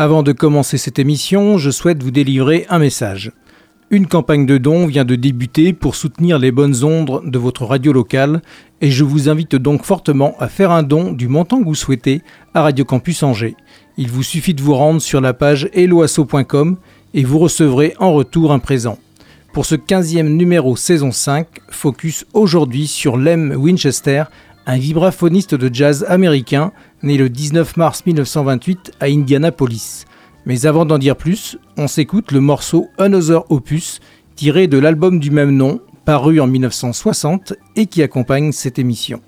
Avant de commencer cette émission, je souhaite vous délivrer un message. Une campagne de dons vient de débuter pour soutenir les bonnes ondes de votre radio locale et je vous invite donc fortement à faire un don du montant que vous souhaitez à Radio Campus Angers. Il vous suffit de vous rendre sur la page eloasso.com et vous recevrez en retour un présent. Pour ce 15e numéro saison 5, focus aujourd'hui sur Lem Winchester, un vibraphoniste de jazz américain né le 19 mars 1928 à Indianapolis. Mais avant d'en dire plus, on s'écoute le morceau Another Opus, tiré de l'album du même nom, paru en 1960 et qui accompagne cette émission.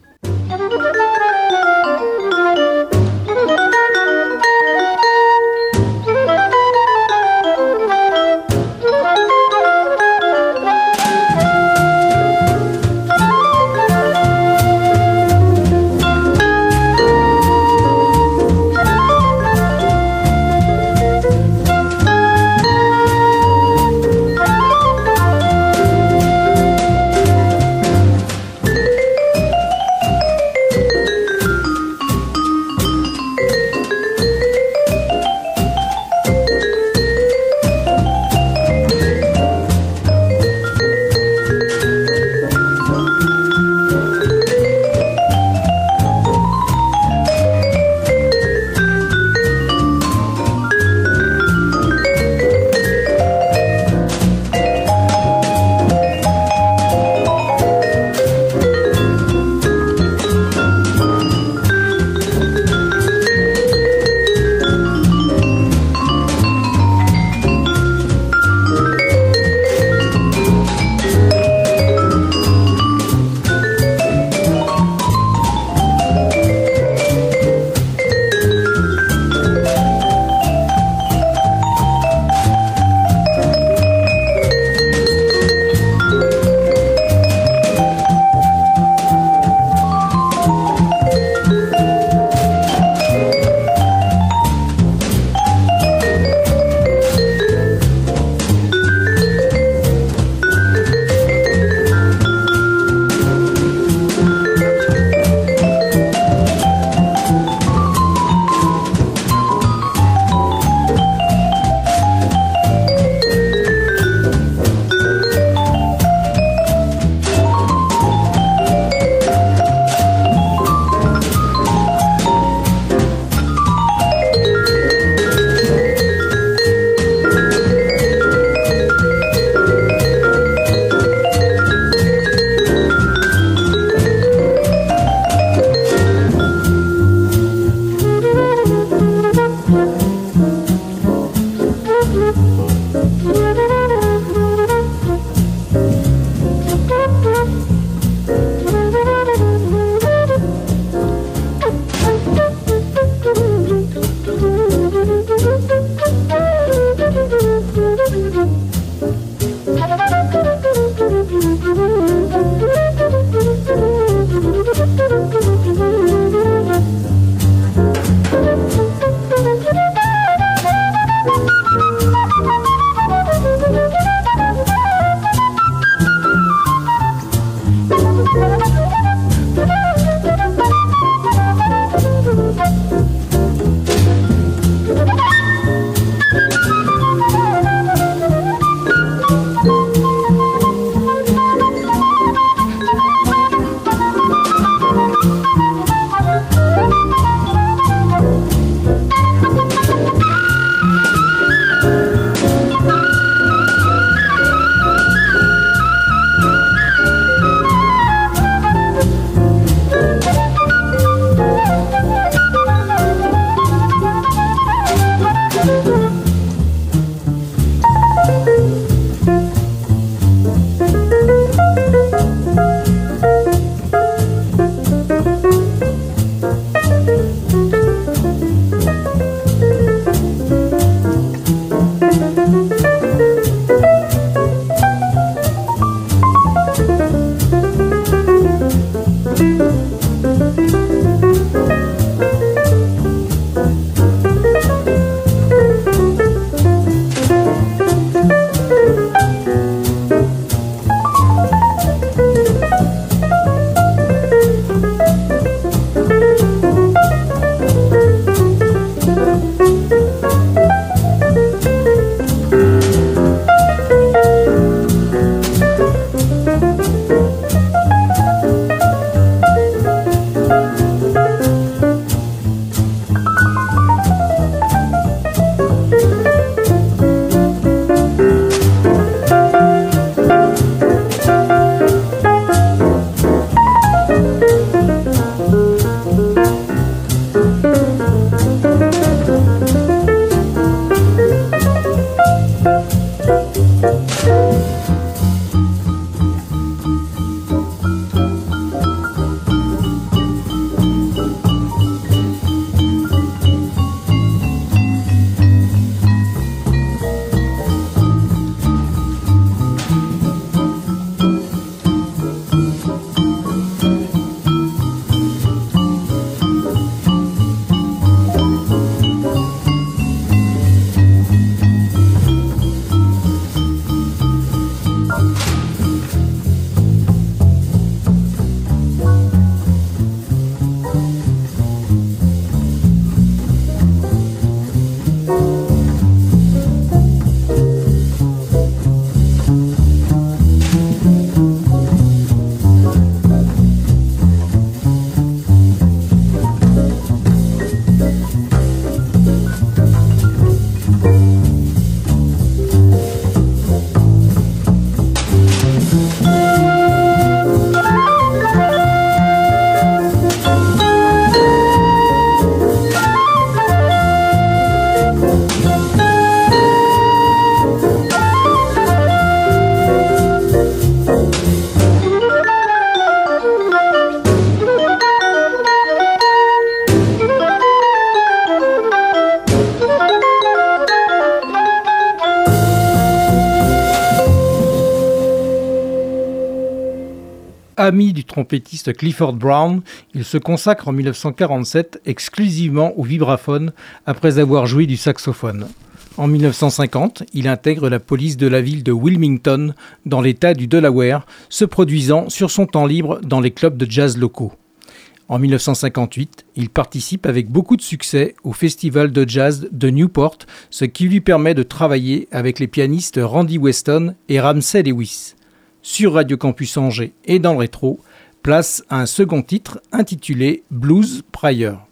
Ami du trompettiste Clifford Brown, il se consacre en 1947 exclusivement au vibraphone après avoir joué du saxophone. En 1950, il intègre la police de la ville de Wilmington, dans l'État du Delaware, se produisant sur son temps libre dans les clubs de jazz locaux. En 1958, il participe avec beaucoup de succès au festival de jazz de Newport, ce qui lui permet de travailler avec les pianistes Randy Weston et Ramsey Lewis. Sur Radio Campus Angers et dans le rétro, place à un second titre intitulé Blues Prior.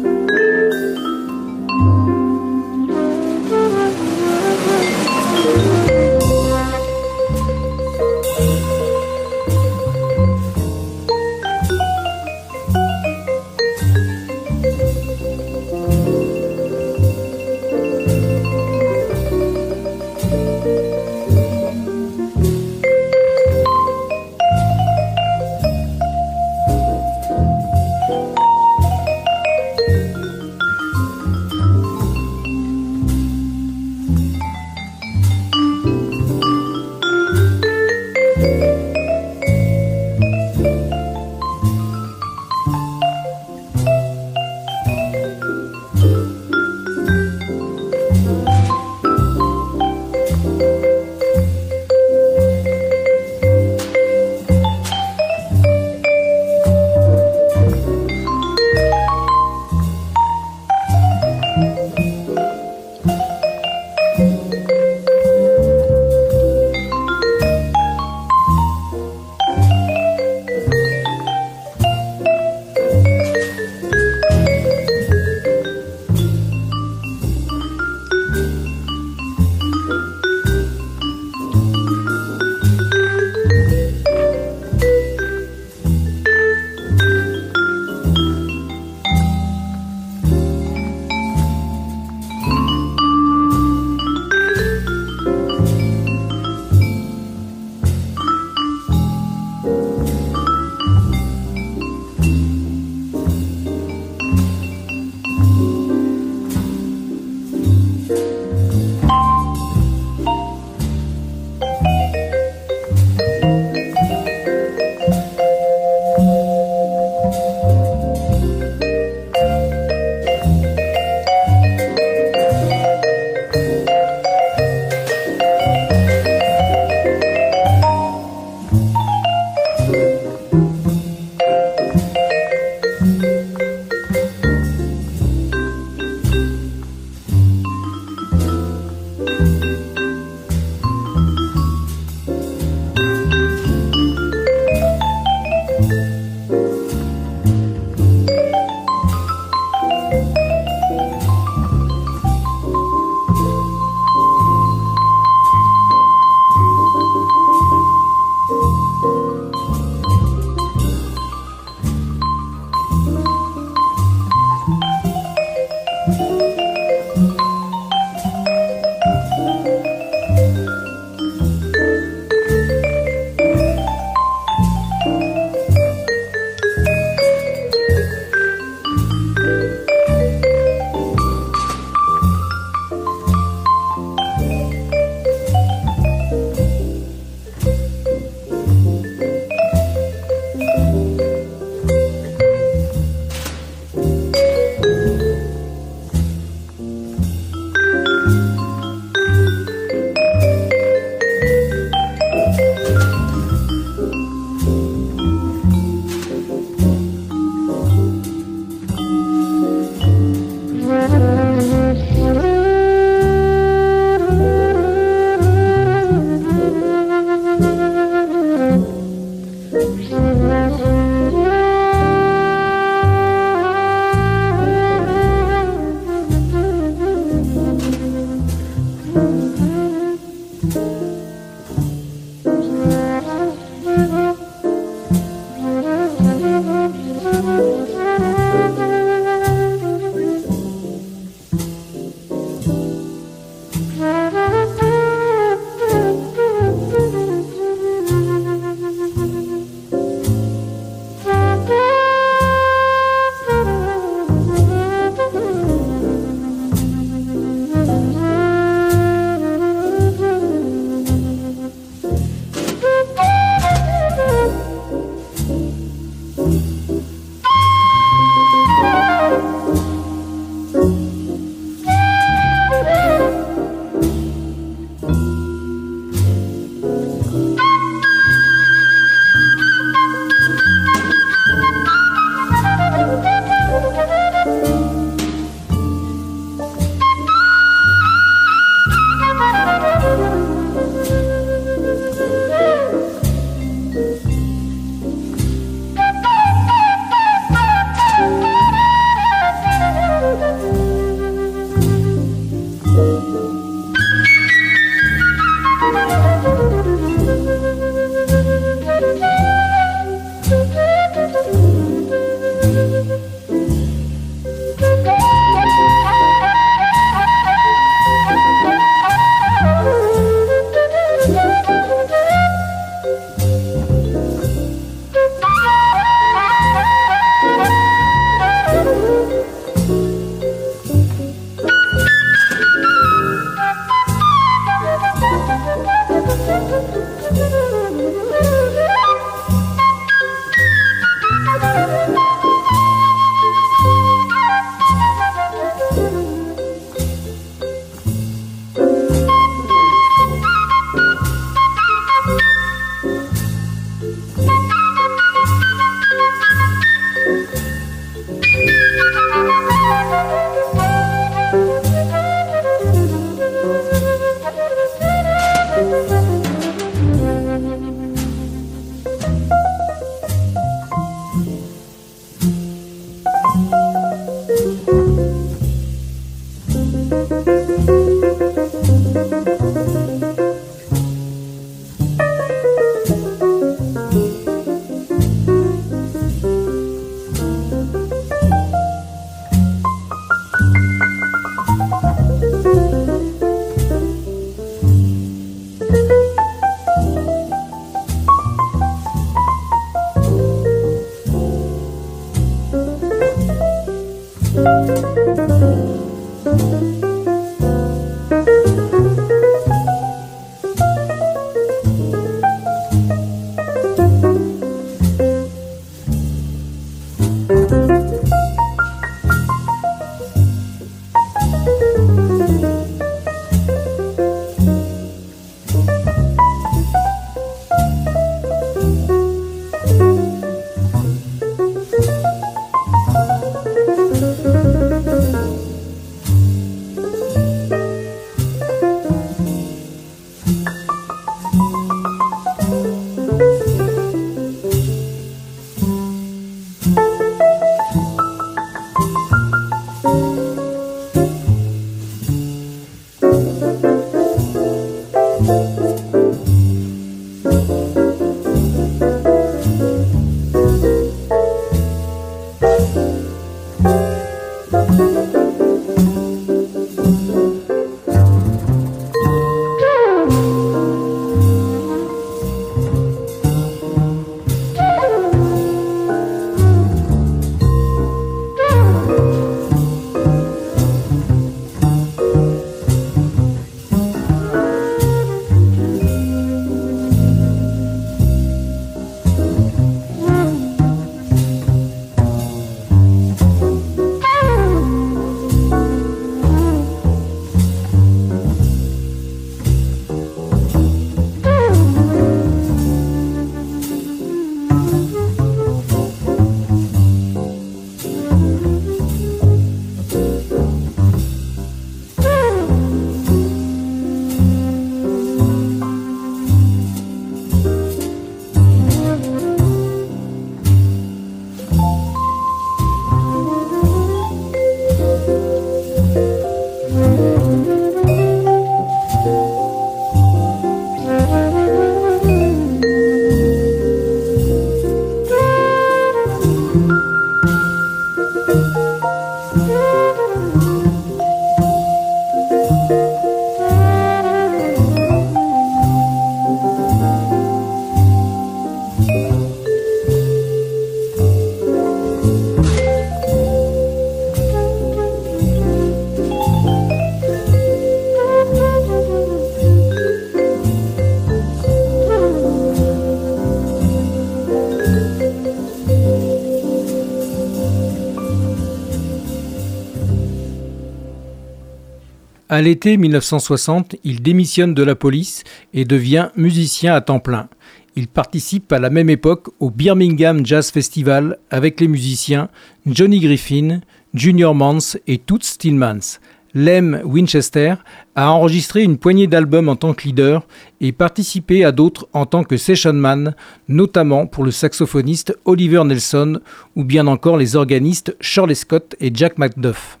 À l'été 1960, il démissionne de la police et devient musicien à temps plein. Il participe à la même époque au Birmingham Jazz Festival avec les musiciens Johnny Griffin, Junior Mans et Toots Stillmans. Lem Winchester a enregistré une poignée d'albums en tant que leader et participé à d'autres en tant que session man, notamment pour le saxophoniste Oliver Nelson ou bien encore les organistes Shirley Scott et Jack McDuff.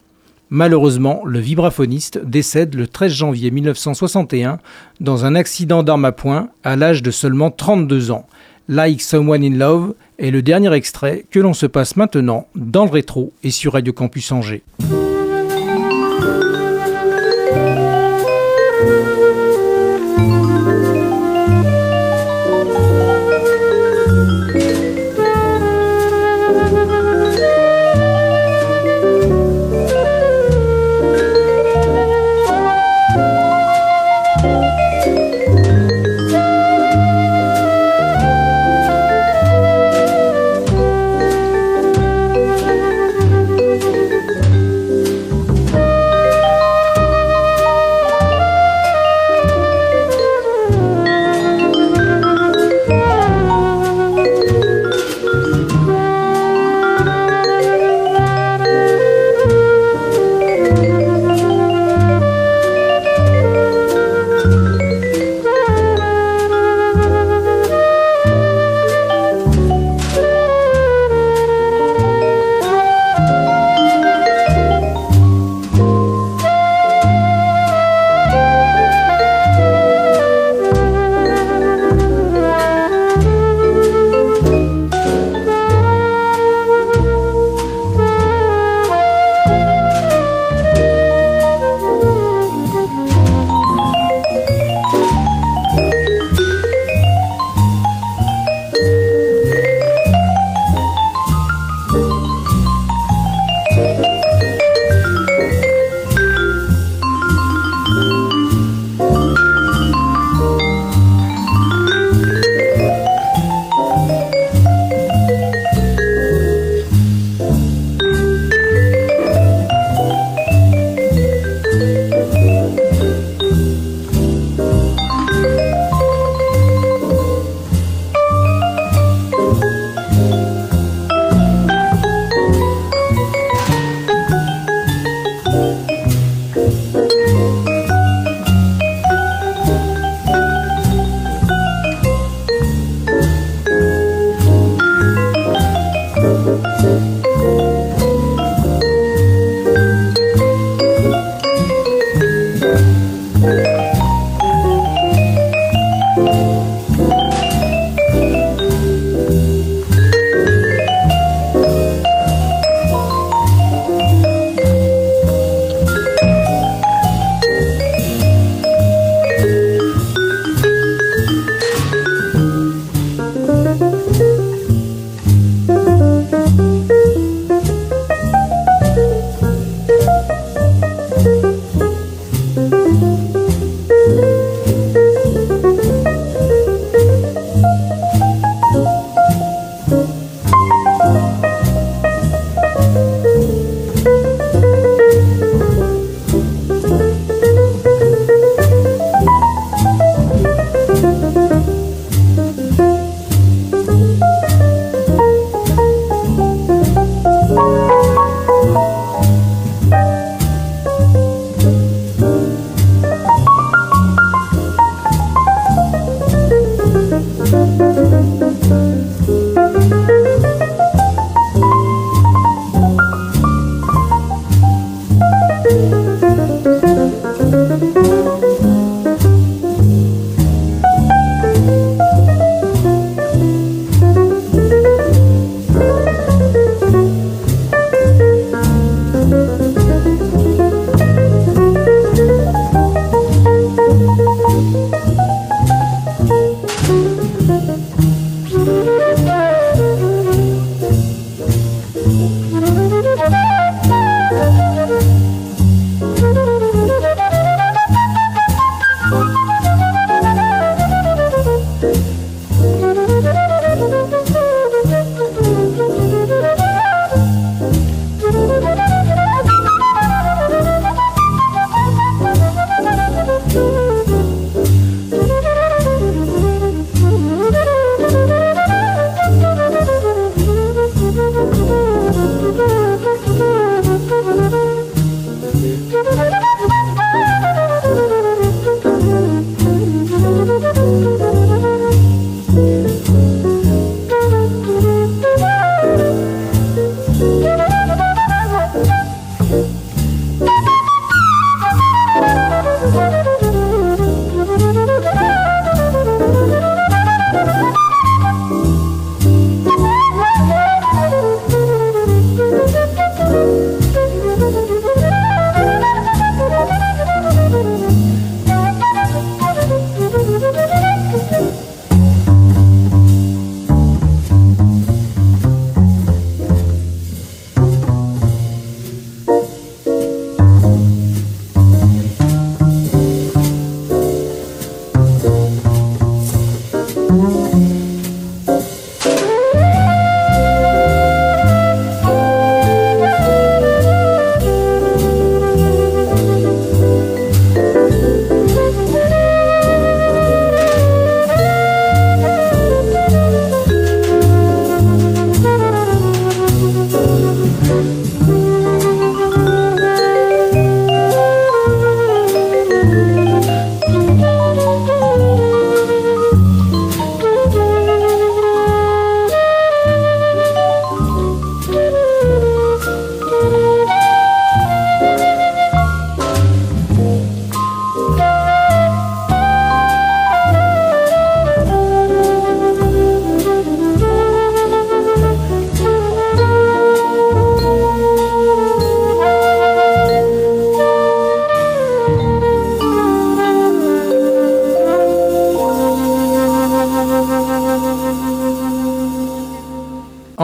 Malheureusement, le vibraphoniste décède le 13 janvier 1961 dans un accident d'arme à poing à l'âge de seulement 32 ans. Like Someone in Love est le dernier extrait que l'on se passe maintenant dans le rétro et sur Radio Campus Angers.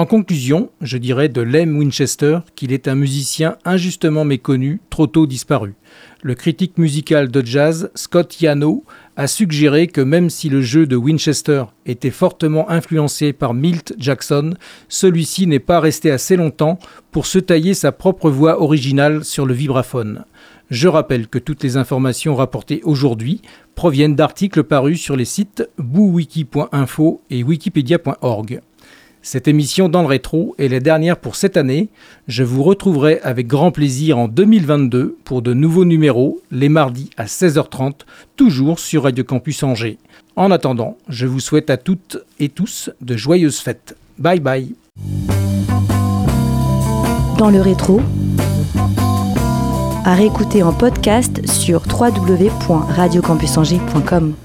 Conclusion, je dirais de Lem Winchester qu'il est un musicien injustement méconnu, trop tôt disparu. Le critique musical de jazz, Scott Yano, a suggéré que même si le jeu de Winchester était fortement influencé par Milt Jackson, celui-ci n'est pas resté assez longtemps pour se tailler sa propre voix originale sur le vibraphone. Je rappelle que toutes les informations rapportées aujourd'hui proviennent d'articles parus sur les sites boowiki.info et wikipedia.org. Cette émission dans le rétro est la dernière pour cette année. Je vous retrouverai avec grand plaisir en 2022 pour de nouveaux numéros, les mardis à 16h30, toujours sur Radio Campus Angers. En attendant, je vous souhaite à toutes et tous de joyeuses fêtes. Bye bye. Dans le rétro, à réécouter en podcast sur www.radiocampusangers.com.